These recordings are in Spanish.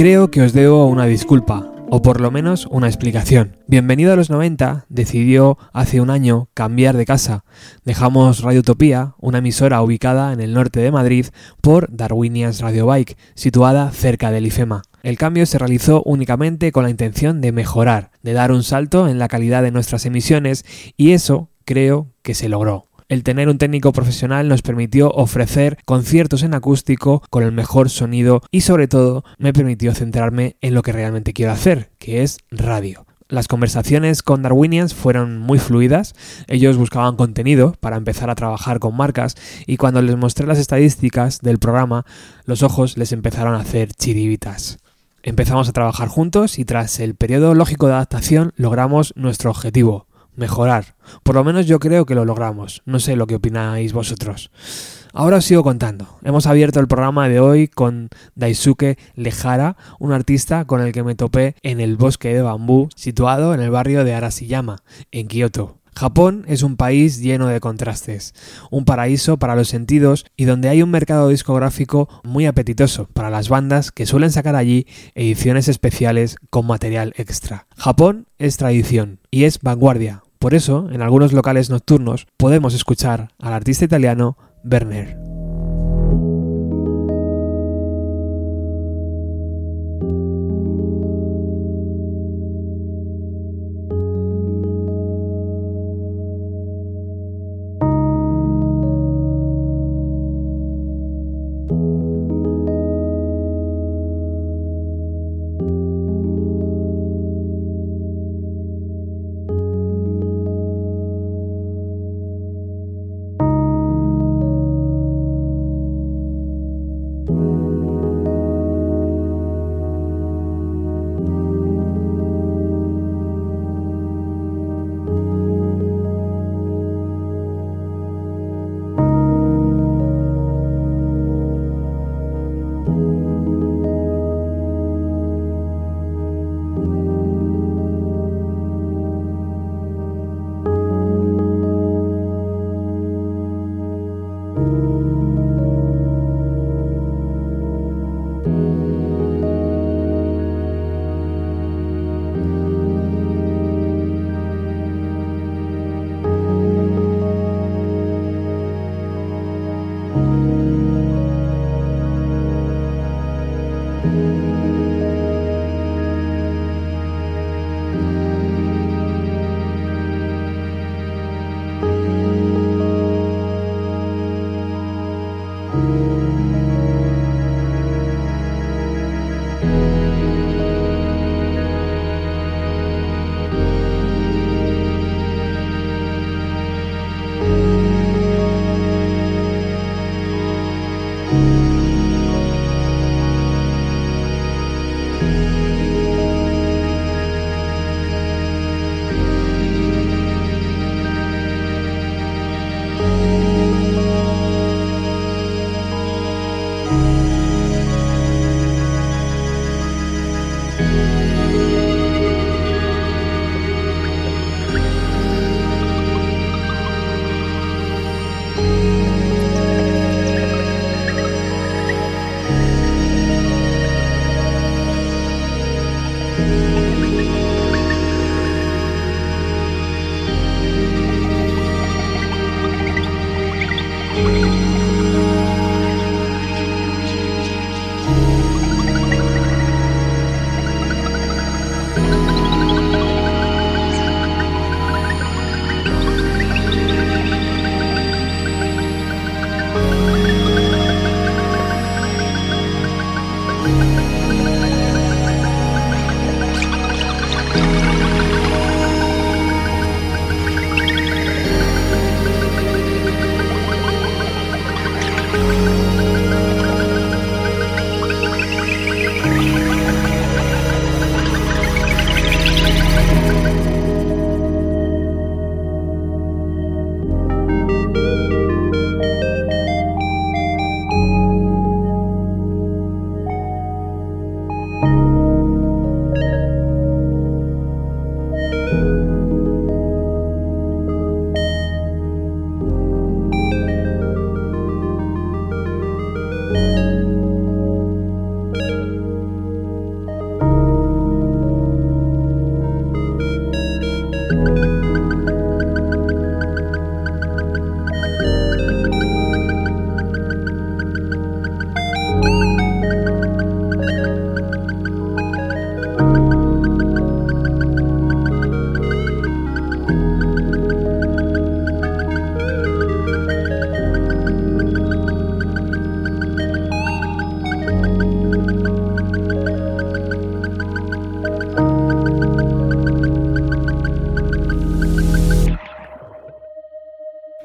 Creo que os debo una disculpa, o por lo menos una explicación. Bienvenido a los 90 decidió hace un año cambiar de casa. Dejamos Radio Utopía, una emisora ubicada en el norte de Madrid, por Darwinians Radio Bike, situada cerca del IFEMA. El cambio se realizó únicamente con la intención de mejorar, de dar un salto en la calidad de nuestras emisiones y eso creo que se logró. El tener un técnico profesional nos permitió ofrecer conciertos en acústico con el mejor sonido y sobre todo me permitió centrarme en lo que realmente quiero hacer, que es radio. Las conversaciones con Darwinians fueron muy fluidas, ellos buscaban contenido para empezar a trabajar con marcas y cuando les mostré las estadísticas del programa, los ojos les empezaron a hacer chiribitas. Empezamos a trabajar juntos y tras el periodo lógico de adaptación logramos nuestro objetivo, mejorar. Por lo menos yo creo que lo logramos. No sé lo que opináis vosotros. Ahora os sigo contando. Hemos abierto el programa de hoy con Daisuke Lejara, un artista con el que me topé en el bosque de bambú situado en el barrio de Arashiyama, en Kioto. Japón es un país lleno de contrastes, un paraíso para los sentidos y donde hay un mercado discográfico muy apetitoso para las bandas que suelen sacar allí ediciones especiales con material extra. Japón es tradición y es vanguardia. Por eso, en algunos locales nocturnos podemos escuchar al artista italiano Werner.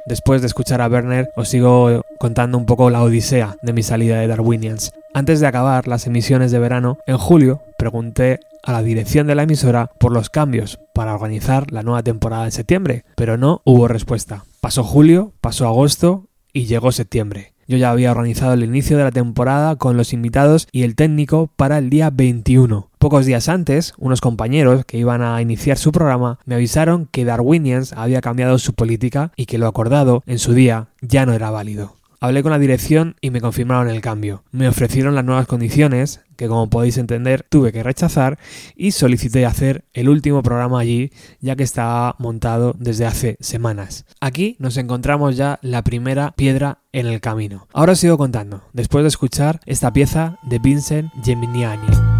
Después de escuchar a Werner os sigo contando un poco la odisea de mi salida de Darwinians. Antes de acabar las emisiones de verano, en julio pregunté a la dirección de la emisora por los cambios para organizar la nueva temporada en septiembre, pero no hubo respuesta. Pasó julio, pasó agosto y llegó septiembre. Yo ya había organizado el inicio de la temporada con los invitados y el técnico para el día 21. Pocos días antes, unos compañeros que iban a iniciar su programa me avisaron que Darwinians había cambiado su política y que lo acordado en su día ya no era válido. Hablé con la dirección y me confirmaron el cambio. Me ofrecieron las nuevas condiciones, que como podéis entender tuve que rechazar, y solicité hacer el último programa allí, ya que estaba montado desde hace semanas. Aquí nos encontramos ya la primera piedra en el camino. Ahora os sigo contando, después de escuchar esta pieza de Vincent Geminiani.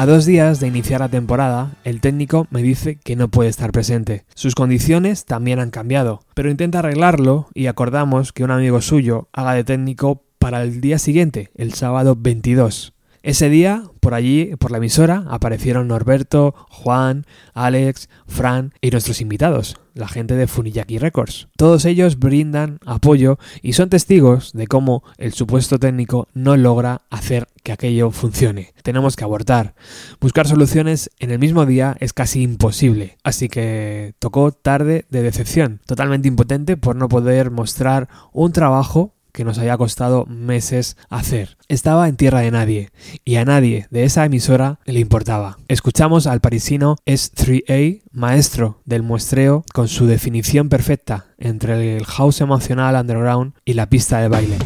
A dos días de iniciar la temporada, el técnico me dice que no puede estar presente. Sus condiciones también han cambiado, pero intenta arreglarlo y acordamos que un amigo suyo haga de técnico para el día siguiente, el sábado 22. Ese día, por allí, por la emisora, aparecieron Norberto, Juan, Alex, Fran y nuestros invitados, la gente de Funiyaki Records. Todos ellos brindan apoyo y son testigos de cómo el supuesto técnico no logra hacer que aquello funcione. Tenemos que abortar. Buscar soluciones en el mismo día es casi imposible, así que tocó tarde de decepción, totalmente impotente por no poder mostrar un trabajo nos haya costado meses hacer. Estaba en tierra de nadie y a nadie de esa emisora le importaba. Escuchamos al parisino S3A, maestro del muestreo, con su definición perfecta entre el house emocional underground y la pista de baile.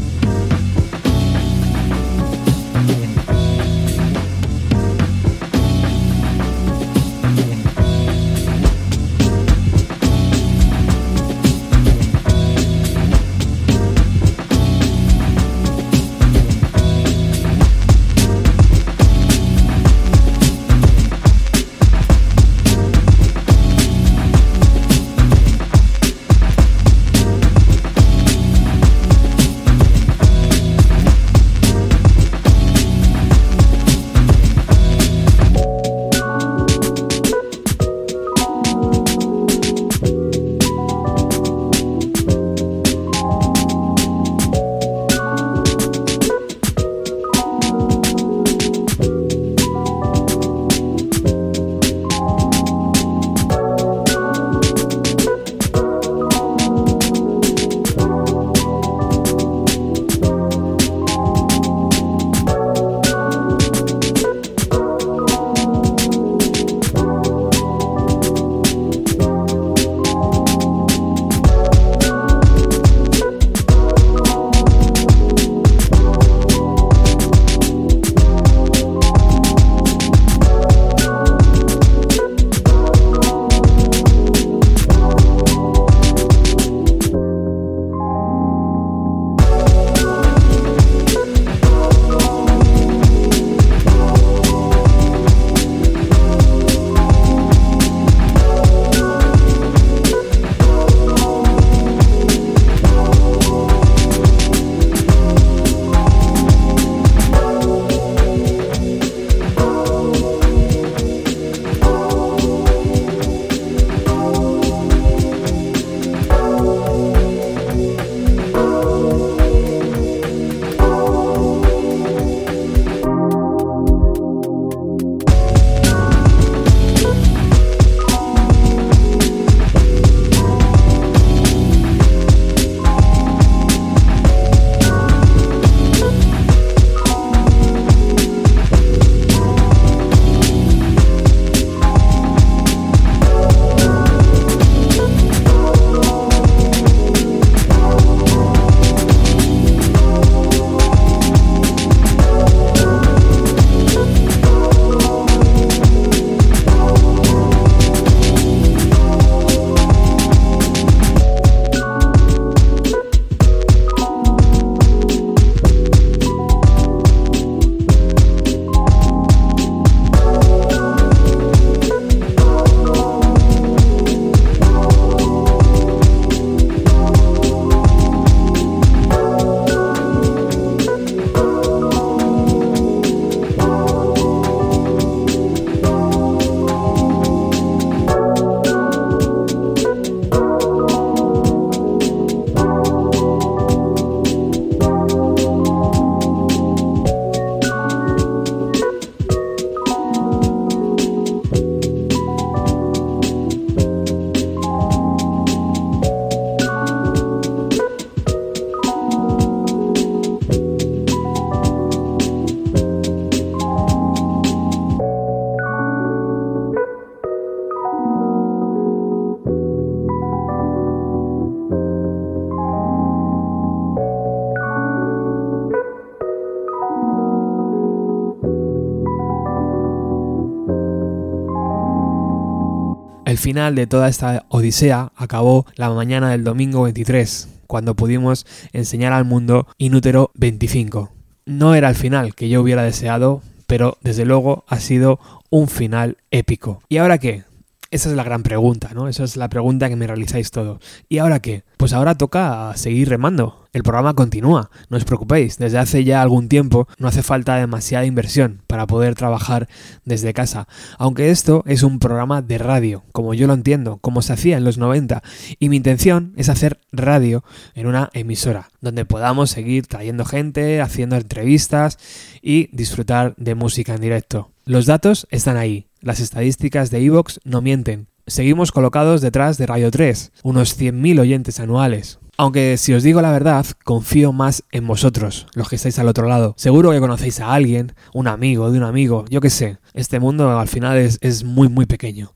Final de toda esta odisea acabó la mañana del domingo 23, cuando pudimos enseñar al mundo Inútero 25. No era el final que yo hubiera deseado, pero desde luego ha sido un final épico. ¿Y ahora qué? Esa es la gran pregunta, ¿no? Esa es la pregunta que me realizáis todos. ¿Y ahora qué? Pues ahora toca seguir remando. El programa continúa, no os preocupéis. Desde hace ya algún tiempo no hace falta demasiada inversión para poder trabajar desde casa. Aunque esto es un programa de radio, como yo lo entiendo, como se hacía en los 90. Y mi intención es hacer radio en una emisora, donde podamos seguir trayendo gente, haciendo entrevistas y disfrutar de música en directo. Los datos están ahí, las estadísticas de Evox no mienten. Seguimos colocados detrás de Radio 3, unos 100.000 oyentes anuales. Aunque si os digo la verdad, confío más en vosotros, los que estáis al otro lado. Seguro que conocéis a alguien, un amigo de un amigo, yo qué sé. Este mundo al final es, es muy muy pequeño.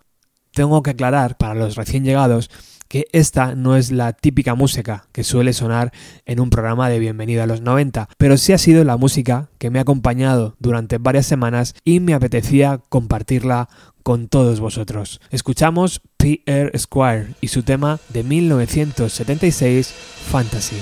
Tengo que aclarar para los recién llegados que esta no es la típica música que suele sonar en un programa de Bienvenida a los 90, pero sí ha sido la música que me ha acompañado durante varias semanas y me apetecía compartirla con todos vosotros. Escuchamos P.R. Squire y su tema de 1976, Fantasy.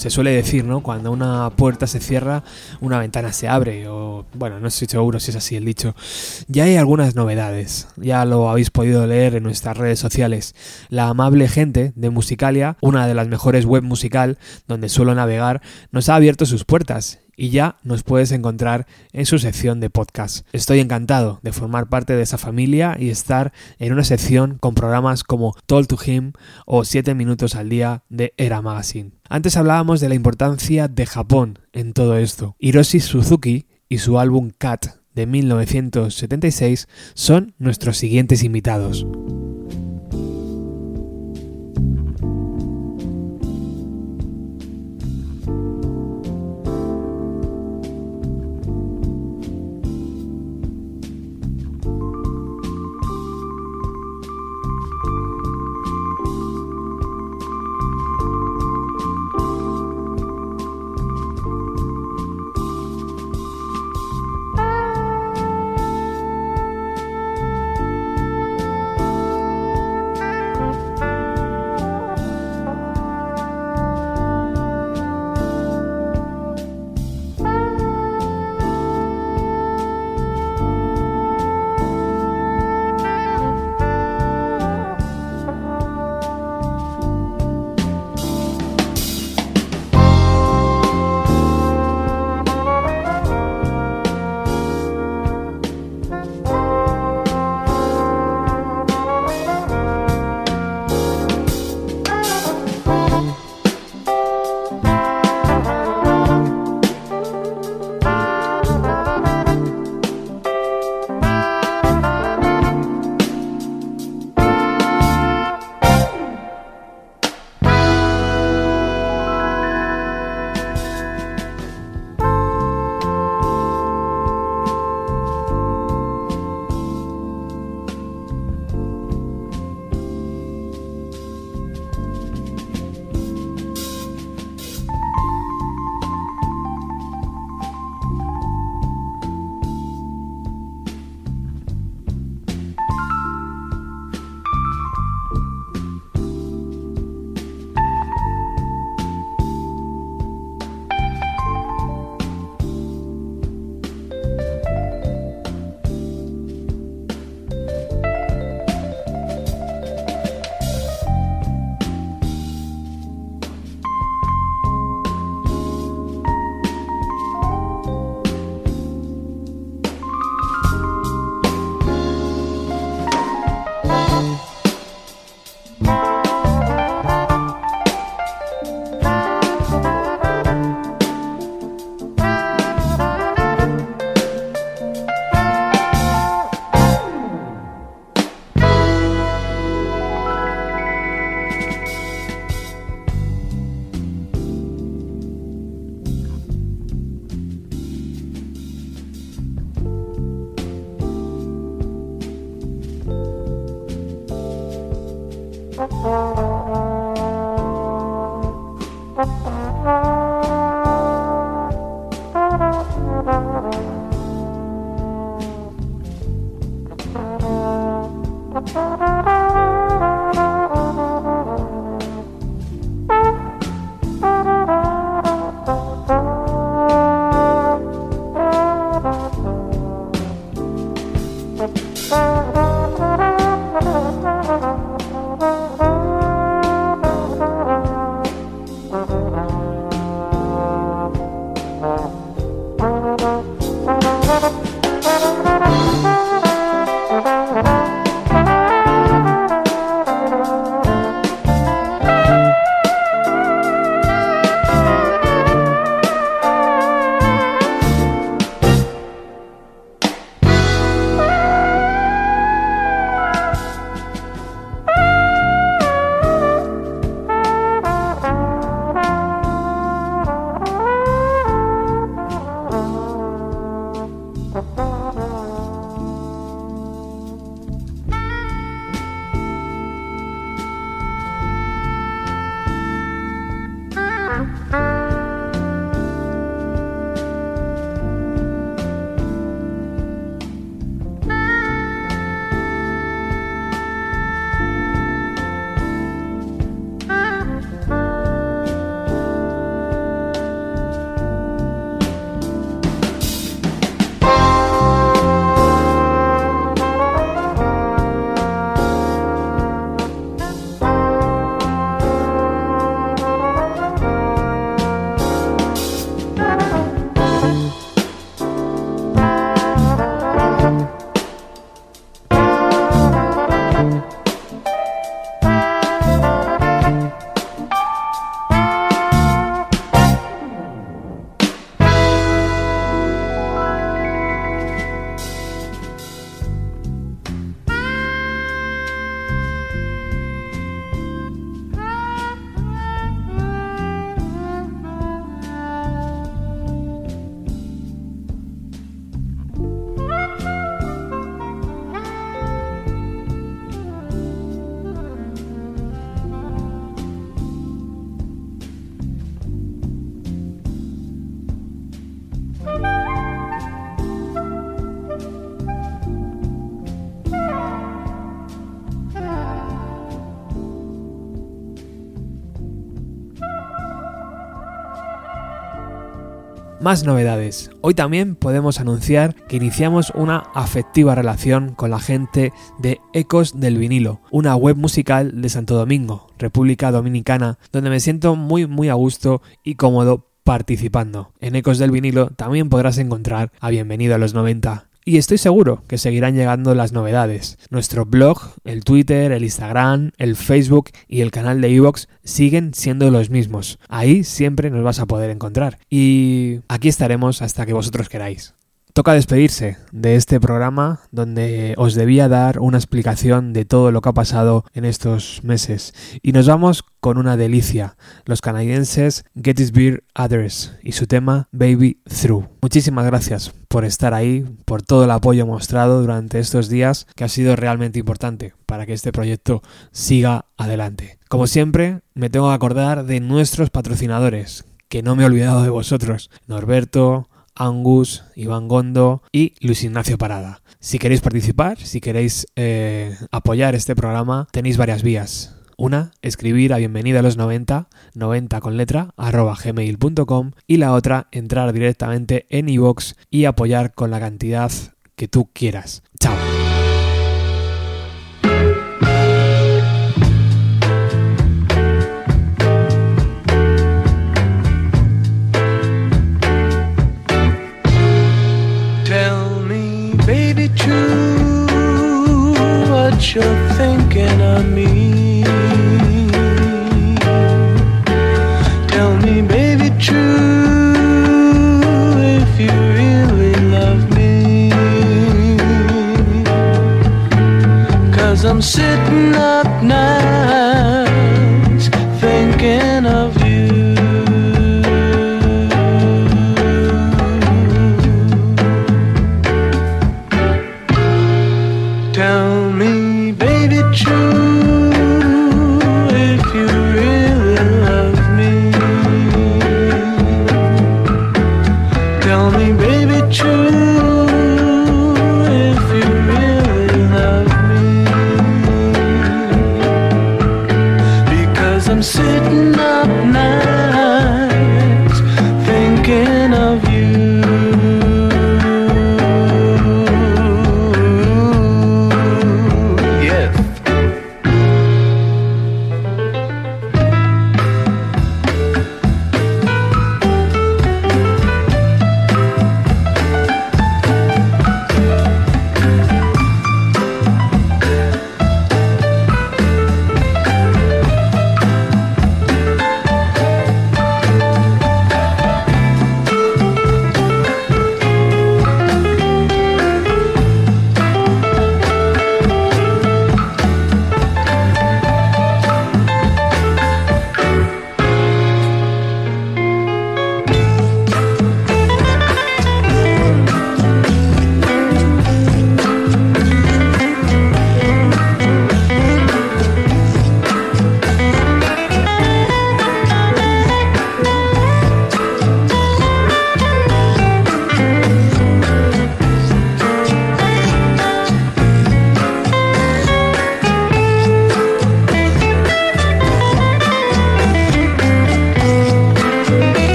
Se suele decir, ¿no? Cuando una puerta se cierra, una ventana se abre, o bueno, no estoy seguro si es así el dicho. Ya hay algunas novedades, ya lo habéis podido leer en nuestras redes sociales. La amable gente de Musicalia, una de las mejores web musical donde suelo navegar, nos ha abierto sus puertas y ya nos puedes encontrar en su sección de podcast. Estoy encantado de formar parte de esa familia y estar en una sección con programas como Talk to Him o 7 minutos al día de Era Magazine. Antes hablábamos de la importancia de Japón en todo esto. Hiroshi Suzuki y su álbum Cat de 1976 son nuestros siguientes invitados. Más novedades. Hoy también podemos anunciar que iniciamos una afectiva relación con la gente de Ecos del Vinilo, una web musical de Santo Domingo, República Dominicana, donde me siento muy muy a gusto y cómodo participando. En Ecos del Vinilo también podrás encontrar a Bienvenido a los 90, y estoy seguro que seguirán llegando las novedades. Nuestro blog, el Twitter, el Instagram, el Facebook y el canal de Evox siguen siendo los mismos. Ahí siempre nos vas a poder encontrar. Y aquí estaremos hasta que vosotros queráis. Toca despedirse de este programa donde os debía dar una explicación de todo lo que ha pasado en estos meses. Y nos vamos con una delicia, los canadienses Gettysburg Others y su tema Baby Through. Muchísimas gracias por estar ahí, por todo el apoyo mostrado durante estos días que ha sido realmente importante para que este proyecto siga adelante. Como siempre, me tengo que acordar de nuestros patrocinadores, que no me he olvidado de vosotros. Norberto, Angus, Iván Gondo y Luis Ignacio Parada. Si queréis participar, si queréis eh, apoyar este programa, tenéis varias vías. Una, escribir a bienvenida a los 90, 90 con letra, arroba gmail.com y la otra, entrar directamente en iVoox y apoyar con la cantidad que tú quieras. Chao. You're thinking of me. Tell me, baby, true if you really love me. Cause I'm sitting up nights